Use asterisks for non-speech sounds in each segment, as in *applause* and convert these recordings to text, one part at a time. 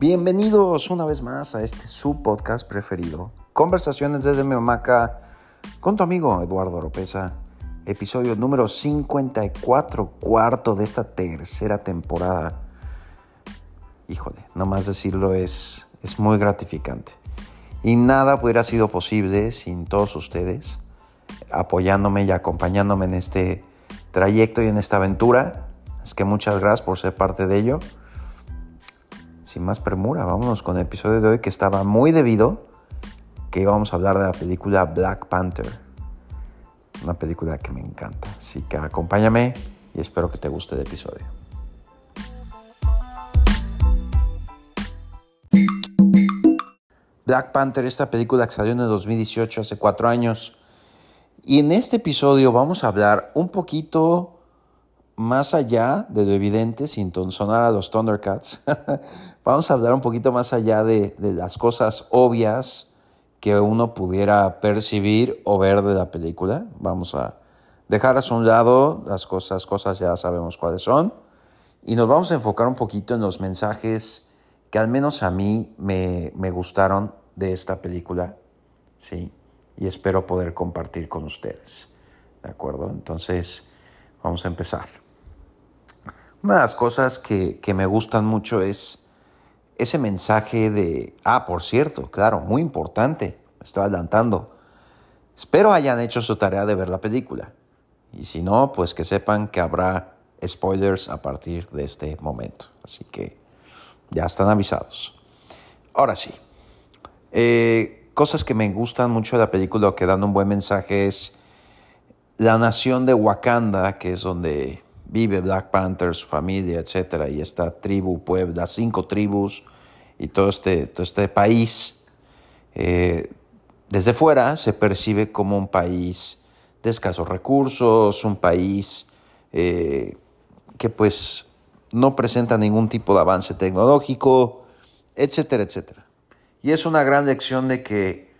Bienvenidos una vez más a este su podcast preferido, Conversaciones desde mi hamaca, con tu amigo Eduardo Oropesa, episodio número 54, cuarto de esta tercera temporada. Híjole, nomás decirlo es, es muy gratificante. Y nada hubiera sido posible sin todos ustedes apoyándome y acompañándome en este trayecto y en esta aventura. Es que muchas gracias por ser parte de ello sin más premura, vámonos con el episodio de hoy que estaba muy debido, que íbamos a hablar de la película Black Panther. Una película que me encanta. Así que acompáñame y espero que te guste el episodio. Black Panther, esta película que salió en el 2018, hace cuatro años. Y en este episodio vamos a hablar un poquito más allá de lo evidente, sin sonar a los Thundercats, *laughs* vamos a hablar un poquito más allá de, las cosas obvias que uno pudiera percibir o ver de la película. Vamos a dejar a un lado las cosas, cosas ya sabemos cuáles son, y nos vamos a enfocar un poquito en los mensajes que al menos a mí me, me gustaron de esta película, ¿sí? Y espero poder compartir con ustedes, ¿de acuerdo? Entonces, vamos a empezar. Una de las cosas que, me gustan mucho es ese mensaje de, ah, por cierto, claro, muy importante, me estoy adelantando. Espero hayan hecho su tarea de ver la película. Y si no, pues que sepan que habrá spoilers a partir de este momento. Así que ya están avisados. Ahora sí. Eh, cosas que me gustan mucho de la película que dan un buen mensaje es la nación de Wakanda, que es donde vive Black Panther, su familia, etcétera, y esta tribu, Puebla, cinco tribus y todo este, todo este país, eh, desde fuera se percibe como un país de escasos recursos, un país eh, que pues no presenta ningún tipo de avance tecnológico, etcétera, etcétera. Y es una gran lección de que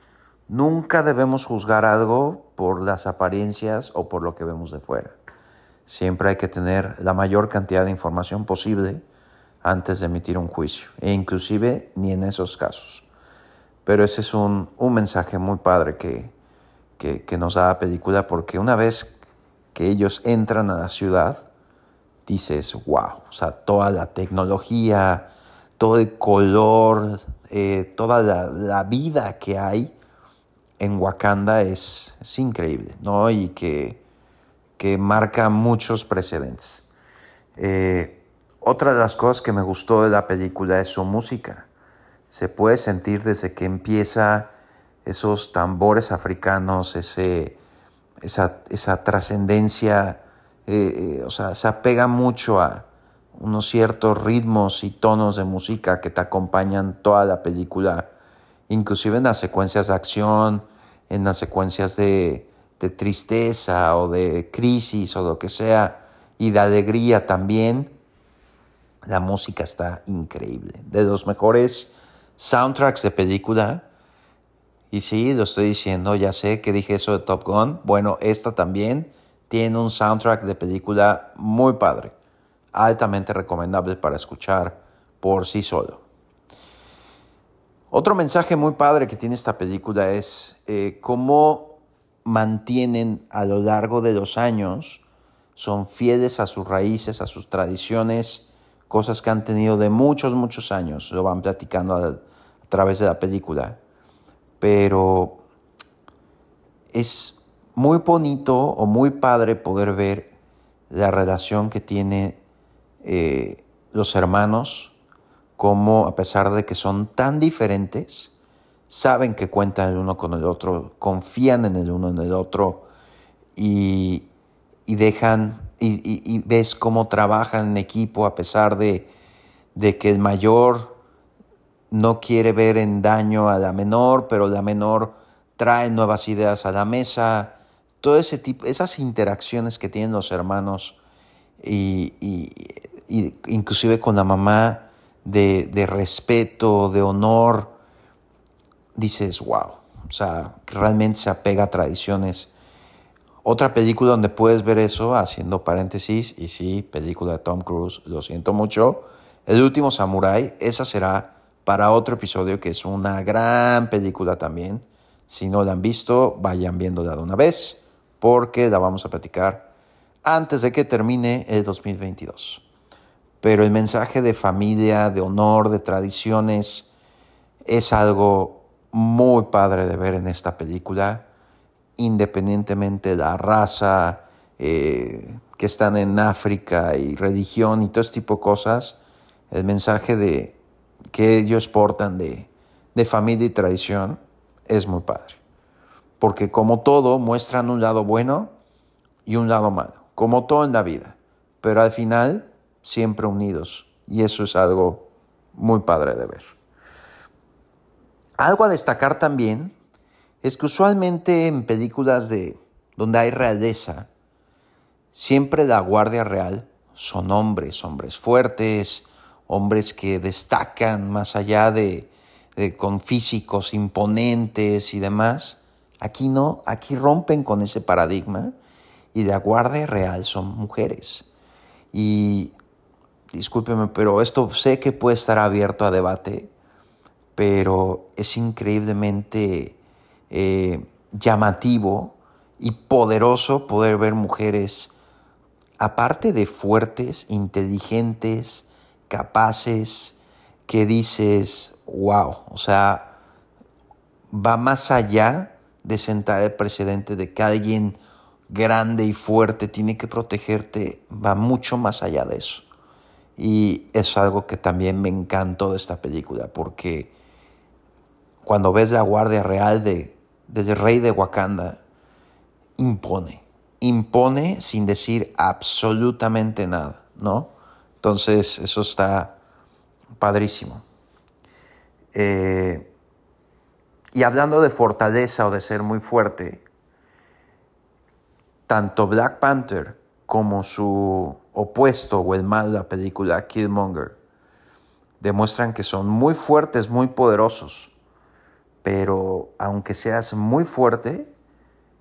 nunca debemos juzgar algo por las apariencias o por lo que vemos de fuera. Siempre hay que tener la mayor cantidad de información posible antes de emitir un juicio, e inclusive ni en esos casos. Pero ese es un, mensaje muy padre que, que, nos da la película, porque una vez que ellos entran a la ciudad, dices, wow, o sea, toda la tecnología, todo el color, eh, toda la, vida que hay en Wakanda es, es increíble, ¿no? Y que que marca muchos precedentes. Eh, otra de las cosas que me gustó de la película es su música. Se puede sentir desde que empieza esos tambores africanos, ese, esa, trascendencia, eh, eh, o sea, se apega mucho a unos ciertos ritmos y tonos de música que te acompañan toda la película, inclusive en las secuencias de acción, en las secuencias de, de tristeza o de crisis o lo que sea, y de alegría también, la música está increíble. De los mejores soundtracks de película. Y sí, lo estoy diciendo, ya sé que dije eso de Top Gun. Bueno, esta también tiene un soundtrack de película muy padre. Altamente recomendable para escuchar por sí solo. Otro mensaje muy padre que tiene esta película es eh, cómo mantienen a lo largo de los años, son fieles a sus raíces, a sus tradiciones, cosas que han tenido de muchos, muchos años, lo van platicando a, través de la película. Pero es muy bonito o muy padre poder ver la relación que tienen eh, los hermanos, como a pesar de que son tan diferentes, saben que cuentan el uno con el otro, confían en el uno en el otro y, dejan y, ves cómo trabajan en equipo a pesar de, que el mayor no quiere ver en daño a la menor, pero la menor trae nuevas ideas a la mesa, todo ese tipo, esas interacciones que tienen los hermanos y, inclusive con la mamá de, de respeto, de honor, dices, wow, o sea, realmente se apega a tradiciones. Otra película donde puedes ver eso, haciendo paréntesis, y sí, película de Tom Cruise, lo siento mucho, El último Samurai, esa será para otro episodio que es una gran película también. Si no la han visto, vayan viéndola de una vez porque la vamos a platicar antes de que termine el 2022. Pero el mensaje de familia, de honor, de tradiciones, es algo muy padre de ver en esta película, independientemente de la raza, eh, que están en África y religión y todo este tipo de cosas, el mensaje de que ellos portan de, de familia y tradición es muy padre. Porque como todo, muestran un lado bueno y un lado malo, como todo en la vida, pero al final siempre unidos. Y eso es algo muy padre de ver. Algo a destacar también es que usualmente en películas de donde hay realeza, siempre la Guardia Real son hombres, hombres fuertes, hombres que destacan más allá de, de, con físicos imponentes y demás. Aquí no, aquí rompen con ese paradigma y la Guardia Real son mujeres. Y discúlpeme, pero esto sé que puede estar abierto a debate, pero es increíblemente eh, llamativo y poderoso poder ver mujeres, aparte de fuertes, inteligentes, capaces, que dices, wow, o sea, va más allá de sentar el precedente de que alguien grande y fuerte tiene que protegerte, va mucho más allá de eso. Y es algo que también me encantó de esta película, porque cuando ves la Guardia Real de, del Rey de Wakanda, impone, impone sin decir absolutamente nada, ¿no? Entonces, eso está padrísimo. Eh, y hablando de fortaleza o de ser muy fuerte, tanto Black Panther como su opuesto o el mal de la película Killmonger demuestran que son muy fuertes, muy poderosos, pero aunque seas muy fuerte,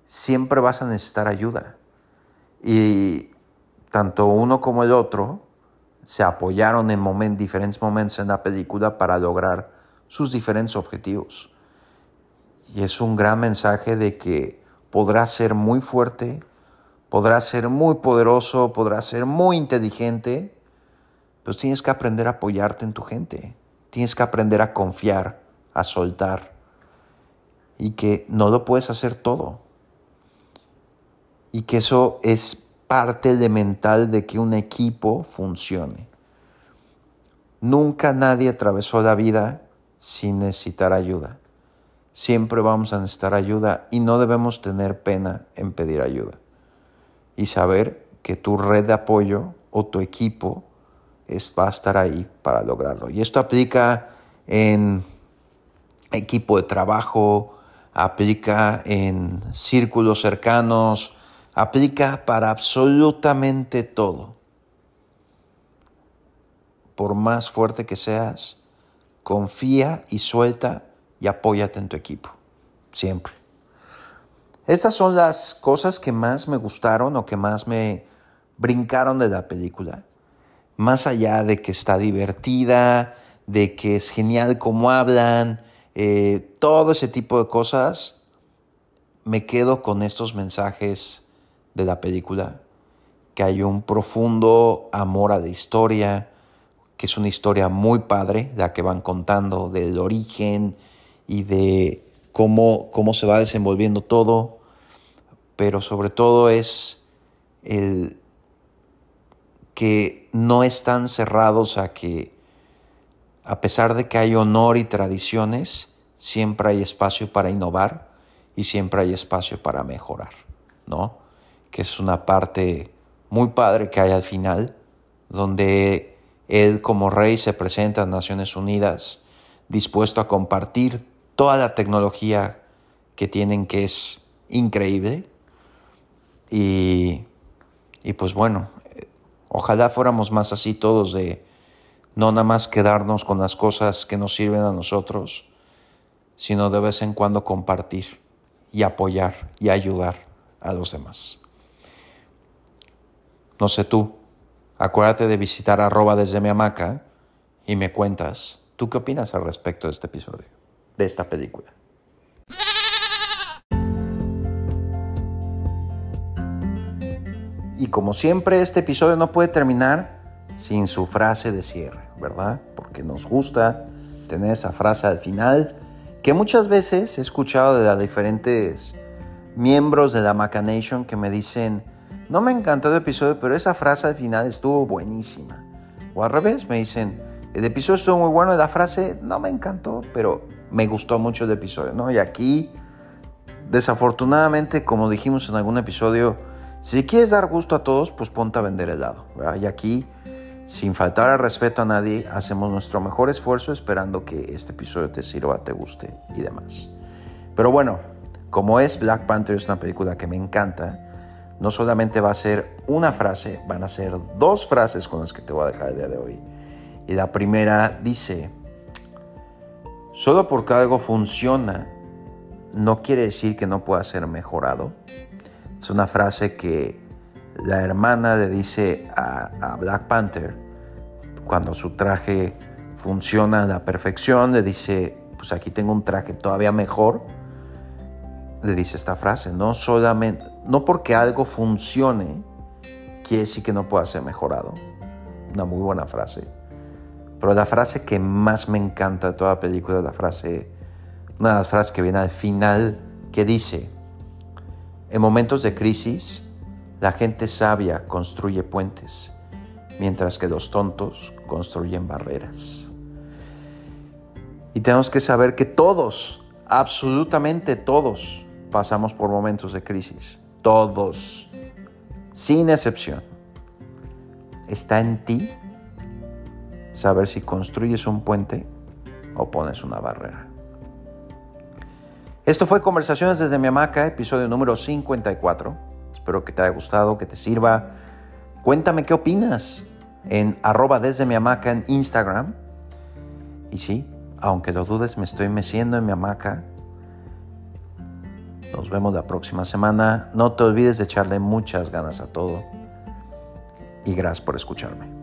siempre vas a necesitar ayuda. Y tanto uno como el otro se apoyaron en diferentes momentos en la película para lograr sus diferentes objetivos. Y es un gran mensaje de que podrás ser muy fuerte, podrás ser muy poderoso, podrás ser muy inteligente, pero tienes que aprender a apoyarte en tu gente. Tienes que aprender a confiar, a soltar. Y que no lo puedes hacer todo. Y que eso es parte elemental de que un equipo funcione. Nunca nadie atravesó la vida sin necesitar ayuda. Siempre vamos a necesitar ayuda y no debemos tener pena en pedir ayuda y saber que tu red de apoyo o tu equipo va a estar ahí para lograrlo. Y esto aplica en equipo de trabajo, aplica en círculos cercanos, aplica para absolutamente todo. Por más fuerte que seas, confía y suelta y apóyate en tu equipo. Siempre. Estas son las cosas que más me gustaron o que más me brincaron de la película. Más allá de que está divertida, de que es genial cómo hablan, eh, todo ese tipo de cosas, me quedo con estos mensajes de la película, que hay un profundo amor a la historia, que es una historia muy padre, la que van contando del origen y de cómo, cómo se va desenvolviendo todo pero sobre todo es el que no están cerrados a que, a pesar de que hay honor y tradiciones, siempre hay espacio para innovar y siempre hay espacio para mejorar, ¿no? Que es una parte muy padre que hay al final, donde él como rey se presenta a Naciones Unidas dispuesto a compartir toda la tecnología que tienen, que es increíble, y, pues bueno, ojalá fuéramos más así todos de no nada más quedarnos con las cosas que nos sirven a nosotros, sino de vez en cuando compartir y apoyar y ayudar a los demás. No sé tú, acuérdate de visitar arroba desde mi hamaca y me cuentas ¿Tú qué opinas al respecto de este episodio, de esta película? Y como siempre, este episodio no puede terminar sin su frase de cierre, ¿verdad? Porque nos gusta tener esa frase al final que muchas veces he escuchado de diferentes miembros de la Macanation que me dicen, no me encantó el episodio, pero esa frase al final estuvo buenísima. O al revés, me dicen, el episodio estuvo muy bueno la frase no me encantó, pero me gustó mucho el episodio, ¿no? Y aquí, desafortunadamente, como dijimos en algún episodio, si quieres dar gusto a todos, pues ponte a vender helado. ¿verdad? Y aquí, sin faltar al respeto a nadie, hacemos nuestro mejor esfuerzo esperando que este episodio te sirva, te guste y demás. Pero bueno, como es Black Panther, es una película que me encanta, no solamente va a ser una frase, van a ser dos frases con las que te voy a dejar el día de hoy. Y la primera dice, solo porque algo funciona, no quiere decir que no pueda ser mejorado. Es una frase que la hermana le dice a, Black Panther cuando su traje funciona a la perfección, le dice, pues aquí tengo un traje todavía mejor. Le dice esta frase, no solamente, no porque algo funcione, quiere decir que no pueda ser mejorado. Una muy buena frase. Pero la frase que más me encanta de toda la película es la frase, una de las frases que viene al final, que dice, en momentos de crisis, la gente sabia construye puentes, mientras que los tontos construyen barreras. Y tenemos que saber que todos, absolutamente todos, pasamos por momentos de crisis. Todos, sin excepción. Está en ti saber si construyes un puente o pones una barrera. Esto fue Conversaciones desde mi hamaca, episodio número 54. Espero que te haya gustado, que te sirva. Cuéntame qué opinas en arroba desde mi hamaca en Instagram. Y sí, aunque lo dudes, me estoy meciendo en mi hamaca. Nos vemos la próxima semana. No te olvides de echarle muchas ganas a todo. Y gracias por escucharme.